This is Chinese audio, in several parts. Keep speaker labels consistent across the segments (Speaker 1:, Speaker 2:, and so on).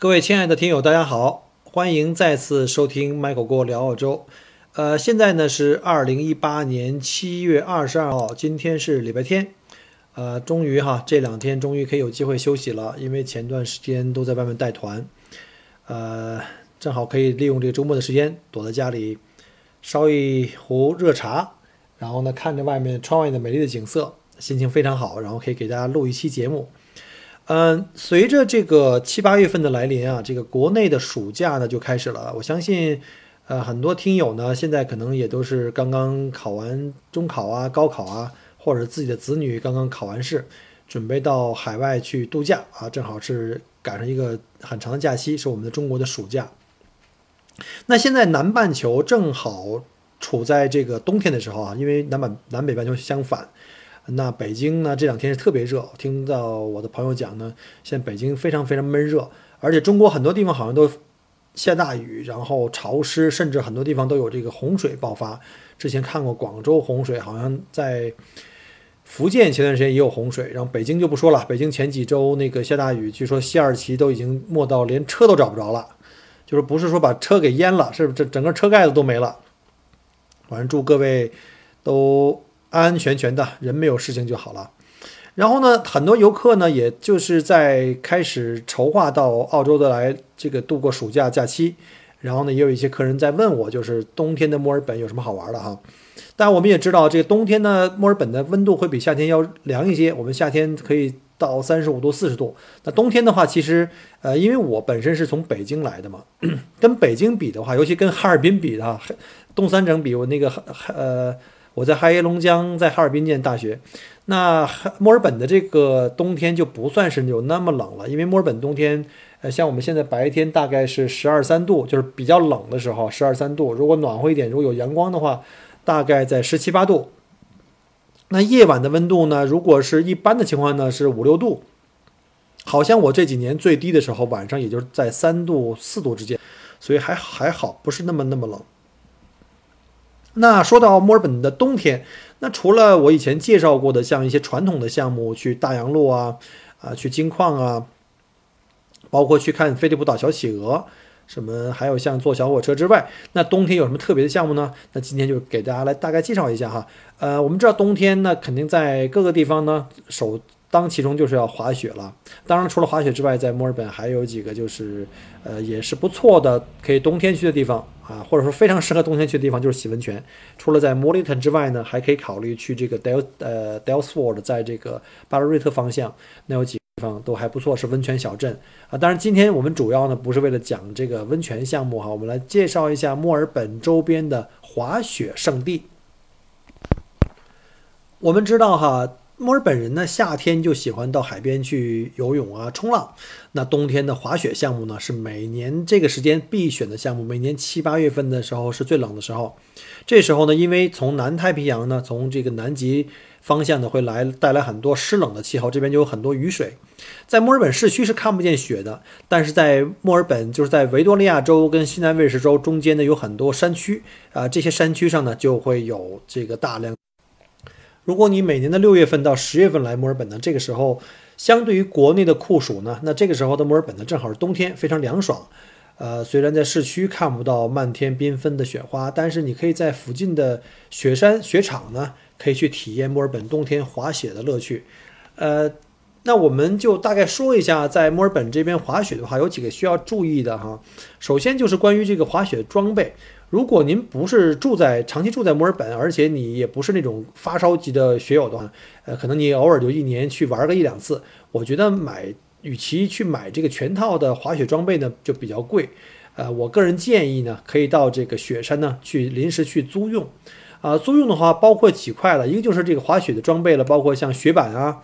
Speaker 1: 各位亲爱的听友，大家好，欢迎再次收听 Michael 跟我聊澳洲。呃，现在呢是二零一八年七月二十二号，今天是礼拜天。呃，终于哈，这两天终于可以有机会休息了，因为前段时间都在外面带团，呃，正好可以利用这个周末的时间，躲在家里烧一壶热茶，然后呢看着外面窗外的美丽的景色，心情非常好，然后可以给大家录一期节目。嗯，随着这个七八月份的来临啊，这个国内的暑假呢就开始了。我相信，呃，很多听友呢现在可能也都是刚刚考完中考啊、高考啊，或者自己的子女刚刚考完试，准备到海外去度假啊，正好是赶上一个很长的假期，是我们的中国的暑假。那现在南半球正好处在这个冬天的时候啊，因为南半南北半球相反。那北京呢？这两天是特别热，听到我的朋友讲呢，现在北京非常非常闷热，而且中国很多地方好像都下大雨，然后潮湿，甚至很多地方都有这个洪水爆发。之前看过广州洪水，好像在福建前段时间也有洪水，然后北京就不说了，北京前几周那个下大雨，据说西二旗都已经没到连车都找不着了，就是不是说把车给淹了，是这整个车盖子都没了。反正祝各位都。安安全全的人没有事情就好了。然后呢，很多游客呢，也就是在开始筹划到澳洲的来这个度过暑假假期。然后呢，也有一些客人在问我，就是冬天的墨尔本有什么好玩的哈。但我们也知道，这个冬天呢，墨尔本的温度会比夏天要凉一些。我们夏天可以到三十五度、四十度。那冬天的话，其实呃，因为我本身是从北京来的嘛，跟北京比的话，尤其跟哈尔滨比的哈，东三省比，我那个呃。我在哈耶龙江，在哈尔滨念大学。那墨尔本的这个冬天就不算是有那么冷了，因为墨尔本冬天，呃，像我们现在白天大概是十二三度，就是比较冷的时候，十二三度。如果暖和一点，如果有阳光的话，大概在十七八度。那夜晚的温度呢？如果是一般的情况呢，是五六度。好像我这几年最低的时候，晚上也就是在三度四度之间，所以还还好，不是那么那么冷。那说到墨尔本的冬天，那除了我以前介绍过的像一些传统的项目，去大洋路啊，啊，去金矿啊，包括去看菲利普岛小企鹅，什么还有像坐小火车之外，那冬天有什么特别的项目呢？那今天就给大家来大概介绍一下哈。呃，我们知道冬天呢，肯定在各个地方呢，首当其中就是要滑雪了。当然，除了滑雪之外，在墨尔本还有几个就是，呃，也是不错的，可以冬天去的地方。啊，或者说非常适合冬天去的地方就是洗温泉。除了在莫里 n 之外呢，还可以考虑去这个 Del 呃 Delsford，在这个巴勒瑞特方向，那有几个地方都还不错，是温泉小镇啊。当然，今天我们主要呢不是为了讲这个温泉项目哈，我们来介绍一下墨尔本周边的滑雪胜地。我们知道哈。墨尔本人呢，夏天就喜欢到海边去游泳啊、冲浪。那冬天的滑雪项目呢，是每年这个时间必选的项目。每年七八月份的时候是最冷的时候，这时候呢，因为从南太平洋呢，从这个南极方向呢，会来带来很多湿冷的气候，这边就有很多雨水。在墨尔本市区是看不见雪的，但是在墨尔本，就是在维多利亚州跟西南卫视州中间呢，有很多山区啊，这些山区上呢，就会有这个大量。如果你每年的六月份到十月份来墨尔本呢，这个时候相对于国内的酷暑呢，那这个时候的墨尔本呢正好是冬天，非常凉爽。呃，虽然在市区看不到漫天缤纷的雪花，但是你可以在附近的雪山雪场呢，可以去体验墨尔本冬天滑雪的乐趣。呃，那我们就大概说一下，在墨尔本这边滑雪的话，有几个需要注意的哈。首先就是关于这个滑雪装备。如果您不是住在长期住在墨尔本，而且你也不是那种发烧级的学友的话，呃，可能你偶尔就一年去玩个一两次，我觉得买与其去买这个全套的滑雪装备呢，就比较贵，呃，我个人建议呢，可以到这个雪山呢去临时去租用。啊，租用的话包括几块了，一个就是这个滑雪的装备了，包括像雪板啊，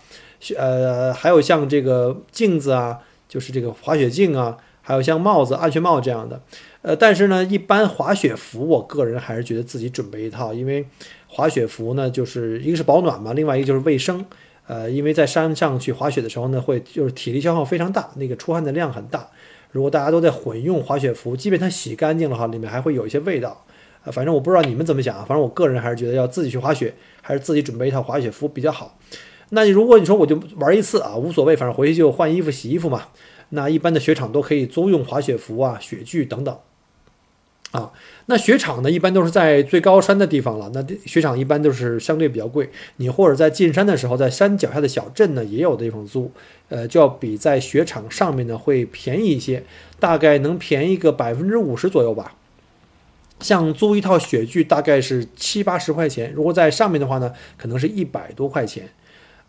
Speaker 1: 呃，还有像这个镜子啊，就是这个滑雪镜啊，还有像帽子、安全帽这样的。呃，但是呢，一般滑雪服，我个人还是觉得自己准备一套，因为滑雪服呢，就是一个是保暖嘛，另外一个就是卫生。呃，因为在山上去滑雪的时候呢，会就是体力消耗非常大，那个出汗的量很大。如果大家都在混用滑雪服，即便它洗干净了哈，里面还会有一些味道。呃，反正我不知道你们怎么想啊，反正我个人还是觉得要自己去滑雪，还是自己准备一套滑雪服比较好。那你如果你说我就玩一次啊，无所谓，反正回去就换衣服、洗衣服嘛。那一般的雪场都可以租用滑雪服啊、雪具等等。啊，那雪场呢，一般都是在最高山的地方了。那雪场一般都是相对比较贵。你或者在进山的时候，在山脚下的小镇呢，也有地方租，呃，就要比在雪场上面呢会便宜一些，大概能便宜个百分之五十左右吧。像租一套雪具，大概是七八十块钱。如果在上面的话呢，可能是一百多块钱。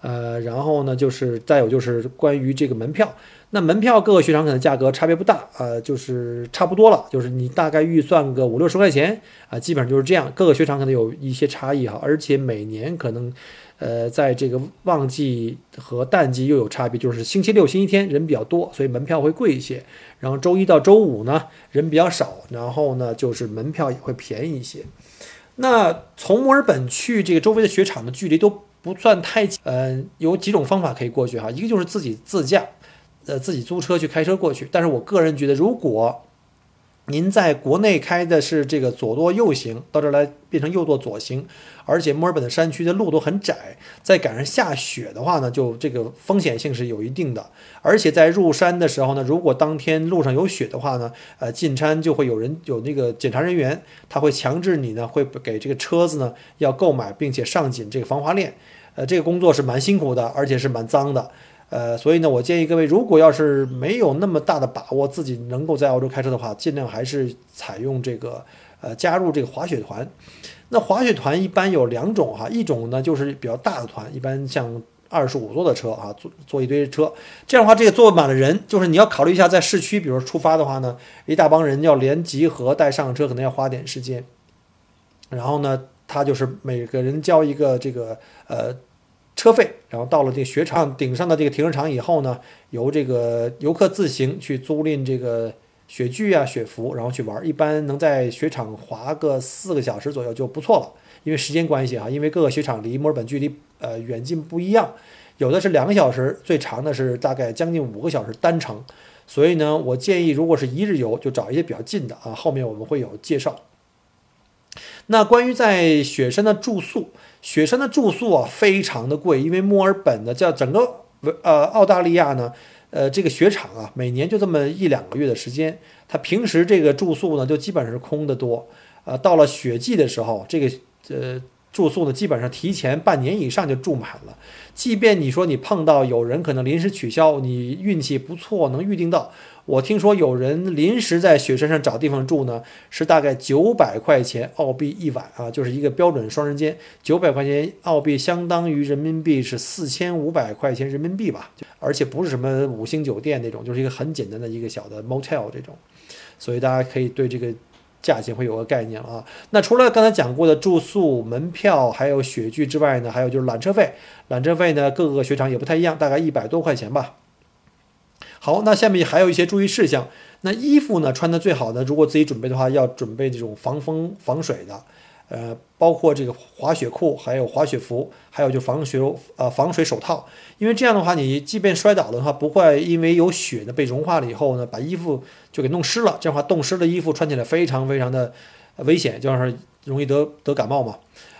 Speaker 1: 呃，然后呢，就是再有就是关于这个门票。那门票各个雪场可能价格差别不大，呃，就是差不多了，就是你大概预算个五六十块钱啊，基本上就是这样。各个雪场可能有一些差异哈，而且每年可能，呃，在这个旺季和淡季又有差别，就是星期六、星期天人比较多，所以门票会贵一些。然后周一到周五呢人比较少，然后呢就是门票也会便宜一些。那从墨尔本去这个周围的雪场的距离都不算太近，呃，有几种方法可以过去哈，一个就是自己自驾。呃，自己租车去开车过去，但是我个人觉得，如果您在国内开的是这个左舵右行，到这儿来变成右舵左行，而且墨尔本的山区的路都很窄，再赶上下雪的话呢，就这个风险性是有一定的。而且在入山的时候呢，如果当天路上有雪的话呢，呃，进山就会有人有那个检查人员，他会强制你呢，会给这个车子呢要购买并且上紧这个防滑链，呃，这个工作是蛮辛苦的，而且是蛮脏的。呃，所以呢，我建议各位，如果要是没有那么大的把握自己能够在澳洲开车的话，尽量还是采用这个呃加入这个滑雪团。那滑雪团一般有两种哈，一种呢就是比较大的团，一般像二十五座的车啊，坐坐一堆车，这样的话这个坐满了人，就是你要考虑一下在市区，比如说出发的话呢，一大帮人要连集合带上车，可能要花点时间。然后呢，他就是每个人交一个这个呃。车费，然后到了这个雪场顶上的这个停车场以后呢，由这个游客自行去租赁这个雪具啊、雪服，然后去玩。一般能在雪场滑个四个小时左右就不错了。因为时间关系啊，因为各个雪场离墨尔本距离呃远近不一样，有的是两个小时，最长的是大概将近五个小时单程。所以呢，我建议如果是一日游，就找一些比较近的啊。后面我们会有介绍。那关于在雪山的住宿。雪山的住宿啊，非常的贵，因为墨尔本的叫整个呃澳大利亚呢，呃这个雪场啊，每年就这么一两个月的时间，它平时这个住宿呢就基本上是空的多，呃到了雪季的时候，这个呃住宿呢基本上提前半年以上就住满了，即便你说你碰到有人可能临时取消，你运气不错能预定到。我听说有人临时在雪山上找地方住呢，是大概九百块钱澳币一晚啊，就是一个标准双人间，九百块钱澳币相当于人民币是四千五百块钱人民币吧，而且不是什么五星酒店那种，就是一个很简单的一个小的 motel 这种，所以大家可以对这个价钱会有个概念了啊。那除了刚才讲过的住宿、门票还有雪具之外呢，还有就是缆车费，缆车费呢各个雪场也不太一样，大概一百多块钱吧。好，那下面还有一些注意事项。那衣服呢，穿的最好的，如果自己准备的话，要准备这种防风防水的，呃，包括这个滑雪裤，还有滑雪服，还有就防雪呃防水手套。因为这样的话，你即便摔倒了的话，不会因为有雪呢被融化了以后呢，把衣服就给弄湿了。这样的话，冻湿的衣服穿起来非常非常的危险，就是容易得得感冒嘛。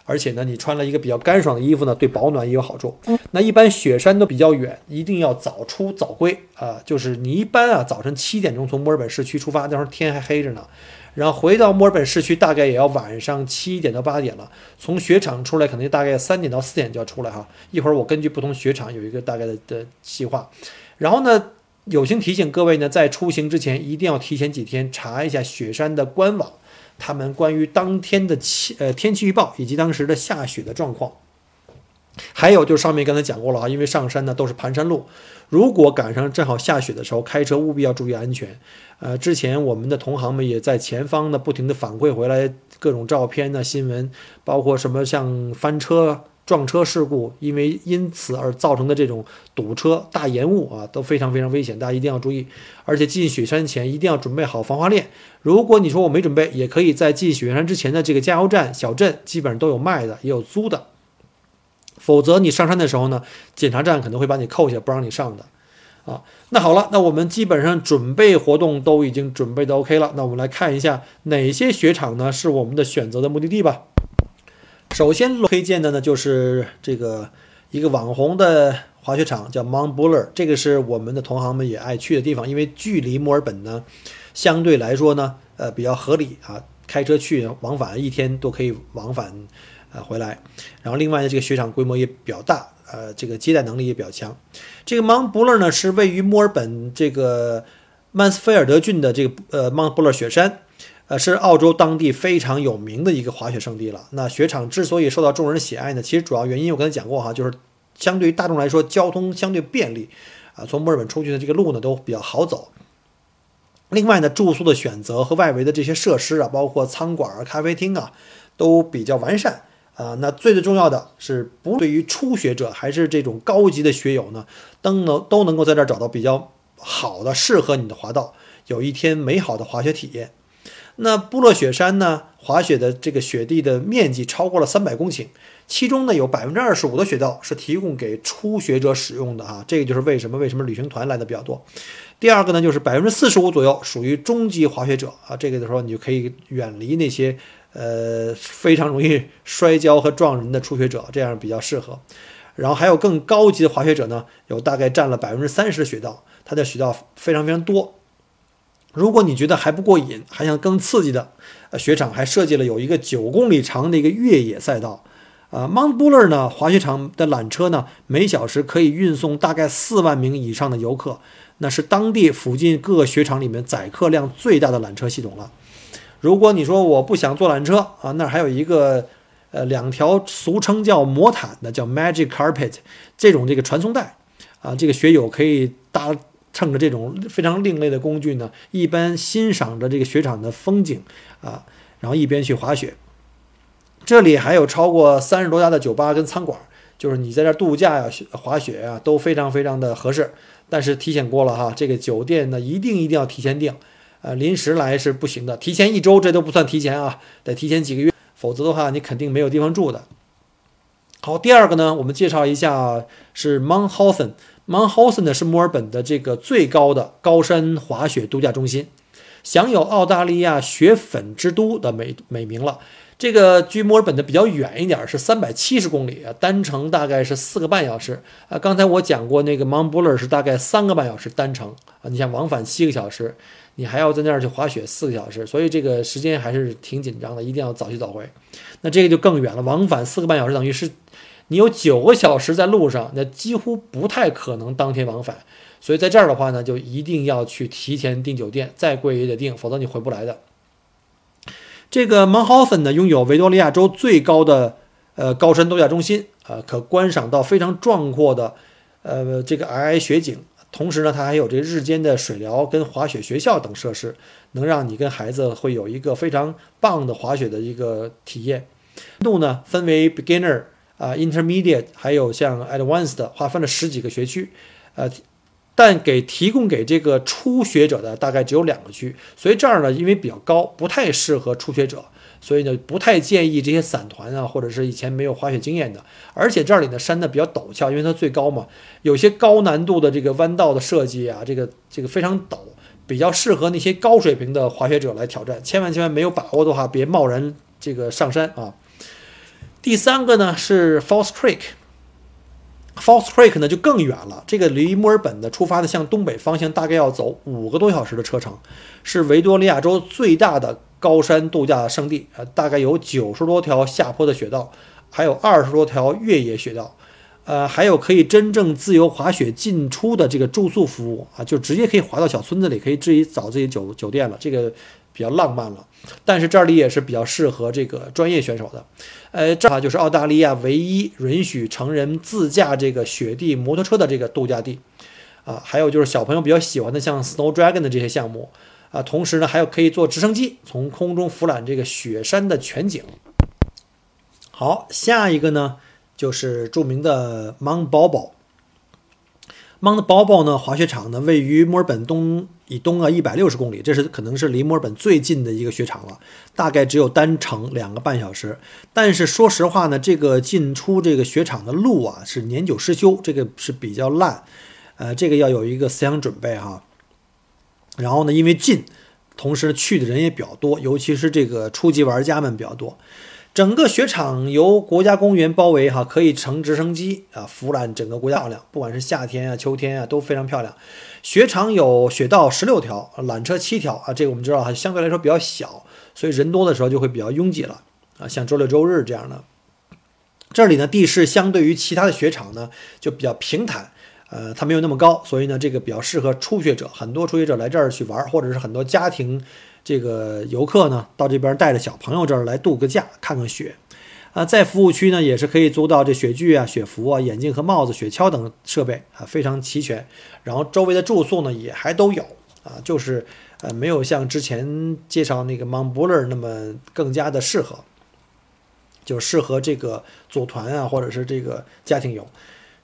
Speaker 1: 而且呢，你穿了一个比较干爽的衣服呢，对保暖也有好处。那一般雪山都比较远，一定要早出早归啊。就是你一般啊，早晨七点钟从墨尔本市区出发，那时候天还黑着呢，然后回到墨尔本市区大概也要晚上七点到八点了。从雪场出来，可能大概三点到四点就要出来哈。一会儿我根据不同雪场有一个大概的的计划。然后呢，友情提醒各位呢，在出行之前一定要提前几天查一下雪山的官网。他们关于当天的气呃天气预报以及当时的下雪的状况，还有就是上面刚才讲过了啊，因为上山呢都是盘山路，如果赶上正好下雪的时候，开车务必要注意安全。呃，之前我们的同行们也在前方呢不停地反馈回来各种照片呢新闻，包括什么像翻车。撞车事故，因为因此而造成的这种堵车、大延误啊，都非常非常危险，大家一定要注意。而且进雪山前一定要准备好防滑链。如果你说我没准备，也可以在进雪山之前的这个加油站、小镇，基本上都有卖的，也有租的。否则你上山的时候呢，检查站可能会把你扣下，不让你上的。啊，那好了，那我们基本上准备活动都已经准备的 OK 了。那我们来看一下哪些雪场呢是我们的选择的目的地吧。首先推荐的呢，就是这个一个网红的滑雪场，叫 Mount Buller。这个是我们的同行们也爱去的地方，因为距离墨尔本呢，相对来说呢，呃，比较合理啊，开车去往返一天都可以往返，呃，回来。然后另外呢，这个雪场规模也比较大，呃，这个接待能力也比较强。这个 Mount Buller 呢，是位于墨尔本这个曼斯菲尔德郡的这个呃 Mount Buller 雪山。呃，是澳洲当地非常有名的一个滑雪胜地了。那雪场之所以受到众人喜爱呢，其实主要原因我刚才讲过哈，就是相对于大众来说，交通相对便利，啊，从墨尔本出去的这个路呢都比较好走。另外呢，住宿的选择和外围的这些设施啊，包括餐馆、咖啡厅啊，都比较完善啊。那最最重要的是，不对于初学者还是这种高级的学友呢，都能都能够在这儿找到比较好的适合你的滑道，有一天美好的滑雪体验。那布洛雪山呢？滑雪的这个雪地的面积超过了三百公顷，其中呢有百分之二十五的雪道是提供给初学者使用的啊，这个就是为什么为什么旅行团来的比较多。第二个呢，就是百分之四十五左右属于中级滑雪者啊，这个的时候你就可以远离那些呃非常容易摔跤和撞人的初学者，这样比较适合。然后还有更高级的滑雪者呢，有大概占了百分之三十的雪道，它的雪道非常非常多。如果你觉得还不过瘾，还想更刺激的，呃，雪场还设计了有一个九公里长的一个越野赛道，啊，Mount Buller 呢，滑雪场的缆车呢，每小时可以运送大概四万名以上的游客，那是当地附近各个雪场里面载客量最大的缆车系统了。如果你说我不想坐缆车啊，那还有一个，呃，两条俗称叫魔毯的，叫 Magic Carpet 这种这个传送带，啊，这个雪友可以搭。趁着这种非常另类的工具呢，一边欣赏着这个雪场的风景啊，然后一边去滑雪。这里还有超过三十多家的酒吧跟餐馆，就是你在这度假呀、滑雪呀都非常非常的合适。但是提醒过了哈，这个酒店呢一定一定要提前订，呃，临时来是不行的。提前一周这都不算提前啊，得提前几个月，否则的话你肯定没有地方住的。好，第二个呢，我们介绍一下是 Montauk。Mount Hotham 呢是墨尔本的这个最高的高山滑雪度假中心，享有澳大利亚雪粉之都的美美名了。这个距墨尔本的比较远一点，是三百七十公里啊，单程大概是四个半小时啊。刚才我讲过，那个 Mount Buller 是大概三个半小时单程啊。你像往返七个小时，你还要在那儿去滑雪四个小时，所以这个时间还是挺紧张的，一定要早去早回。那这个就更远了，往返四个半小时，等于是。你有九个小时在路上，那几乎不太可能当天往返，所以在这儿的话呢，就一定要去提前订酒店，再贵也得订，否则你回不来的。这个 Mount Hotham 呢，拥有维多利亚州最高的呃高山度假中心，呃，可观赏到非常壮阔的呃这个皑皑雪景，同时呢，它还有这日间的水疗跟滑雪学校等设施，能让你跟孩子会有一个非常棒的滑雪的一个体验。度呢分为 Beginner。啊，intermediate 还有像 advanced 划分了十几个学区，呃，但给提供给这个初学者的大概只有两个区，所以这儿呢，因为比较高，不太适合初学者，所以呢，不太建议这些散团啊，或者是以前没有滑雪经验的。而且这里的山呢比较陡峭，因为它最高嘛，有些高难度的这个弯道的设计啊，这个这个非常陡，比较适合那些高水平的滑雪者来挑战。千万千万没有把握的话，别贸然这个上山啊。第三个呢是 False Creek，False Creek 呢就更远了。这个离墨尔本的出发的向东北方向大概要走五个多小时的车程，是维多利亚州最大的高山度假胜地呃，大概有九十多条下坡的雪道，还有二十多条越野雪道，呃，还有可以真正自由滑雪进出的这个住宿服务啊，就直接可以滑到小村子里，可以自己找自己酒酒店了。这个。比较浪漫了。但是这里也是比较适合这个专业选手的。呃，正好就是澳大利亚唯一允许成人自驾这个雪地摩托车的这个度假地啊，还有就是小朋友比较喜欢的像 Snow Dragon 的这些项目啊，同时呢还有可以坐直升机从空中俯览这个雪山的全景。好，下一个呢就是著名的 Mount Bobo。Mount Bobo 呢滑雪场呢位于墨尔本东以东啊一百六十公里，这是可能是离墨尔本最近的一个雪场了，大概只有单程两个半小时。但是说实话呢，这个进出这个雪场的路啊是年久失修，这个是比较烂，呃，这个要有一个思想准备哈。然后呢，因为近，同时去的人也比较多，尤其是这个初级玩家们比较多。整个雪场由国家公园包围，哈，可以乘直升机啊俯览整个国家漂亮。不管是夏天啊、秋天啊，都非常漂亮。雪场有雪道十六条，缆车七条啊，这个我们知道哈，相对来说比较小，所以人多的时候就会比较拥挤了啊。像周六周日这样的，这里呢地势相对于其他的雪场呢就比较平坦，呃，它没有那么高，所以呢这个比较适合初学者。很多初学者来这儿去玩，或者是很多家庭。这个游客呢，到这边带着小朋友这儿来度个假，看看雪，啊，在服务区呢也是可以租到这雪具啊、雪服啊、眼镜和帽子、雪橇等设备啊，非常齐全。然后周围的住宿呢也还都有啊，就是呃没有像之前介绍那个 m o n b l e r 那么更加的适合，就适合这个组团啊或者是这个家庭游，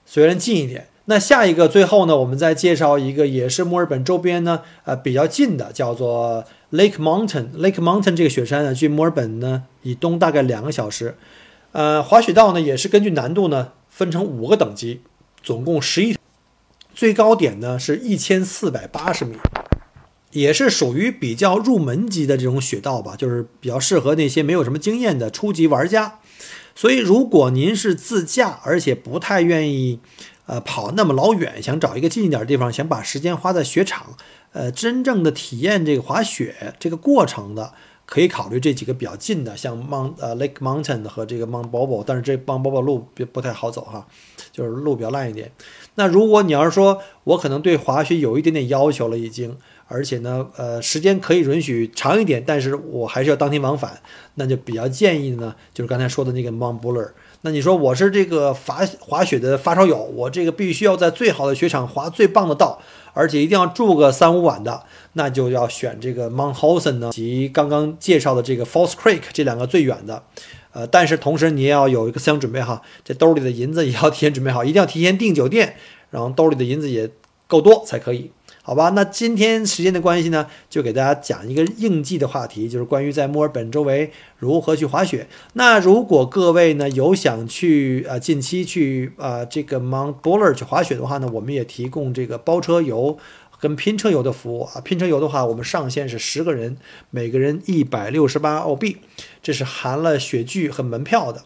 Speaker 1: 虽然近一点。那下一个最后呢，我们再介绍一个也是墨尔本周边呢，呃比较近的，叫做。Lake Mountain Lake Mountain 这个雪山呢，距墨尔本呢以东大概两个小时。呃，滑雪道呢也是根据难度呢分成五个等级，总共十一，最高点呢是一千四百八十米，也是属于比较入门级的这种雪道吧，就是比较适合那些没有什么经验的初级玩家。所以如果您是自驾，而且不太愿意。呃，跑那么老远，想找一个近一点的地方，想把时间花在雪场，呃，真正的体验这个滑雪这个过程的，可以考虑这几个比较近的，像 Mont 呃 Lake Mountain 和这个 Mount Bobo，但是这 Mount Bobo 路不不太好走哈，就是路比较烂一点。那如果你要是说我可能对滑雪有一点点要求了已经，而且呢，呃，时间可以允许长一点，但是我还是要当天往返，那就比较建议呢，就是刚才说的那个 Mount Buller。那你说我是这个滑滑雪的发烧友，我这个必须要在最好的雪场滑最棒的道，而且一定要住个三五晚的，那就要选这个 Mount Hosen 呢及刚刚介绍的这个 Falls Creek 这两个最远的，呃，但是同时你也要有一个思想准备哈，这兜里的银子也要提前准备好，一定要提前订酒店，然后兜里的银子也够多才可以。好吧，那今天时间的关系呢，就给大家讲一个应季的话题，就是关于在墨尔本周围如何去滑雪。那如果各位呢有想去呃近期去呃这个 Mount Buller 去滑雪的话呢，我们也提供这个包车游跟拼车游的服务啊。拼车游的话，我们上限是十个人，每个人一百六十八澳币，这是含了雪具和门票的。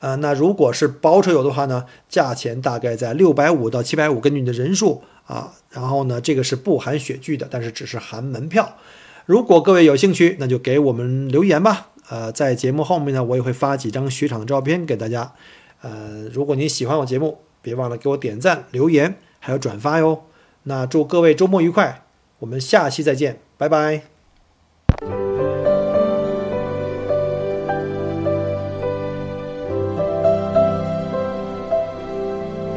Speaker 1: 呃，那如果是包车游的话呢，价钱大概在六百五到七百五，根据你的人数。啊，然后呢，这个是不含雪具的，但是只是含门票。如果各位有兴趣，那就给我们留言吧。呃，在节目后面呢，我也会发几张雪场的照片给大家。呃，如果您喜欢我节目，别忘了给我点赞、留言，还有转发哟。那祝各位周末愉快，我们下期再见，拜拜。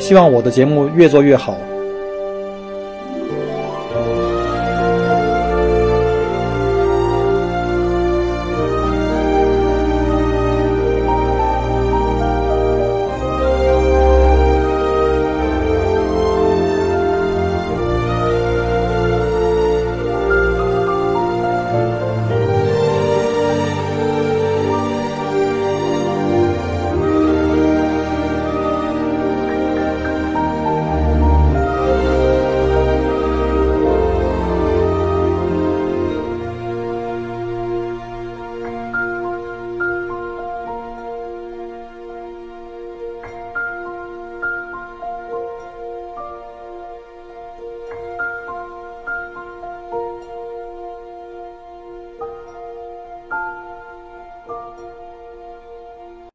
Speaker 1: 希望我的节目越做越好。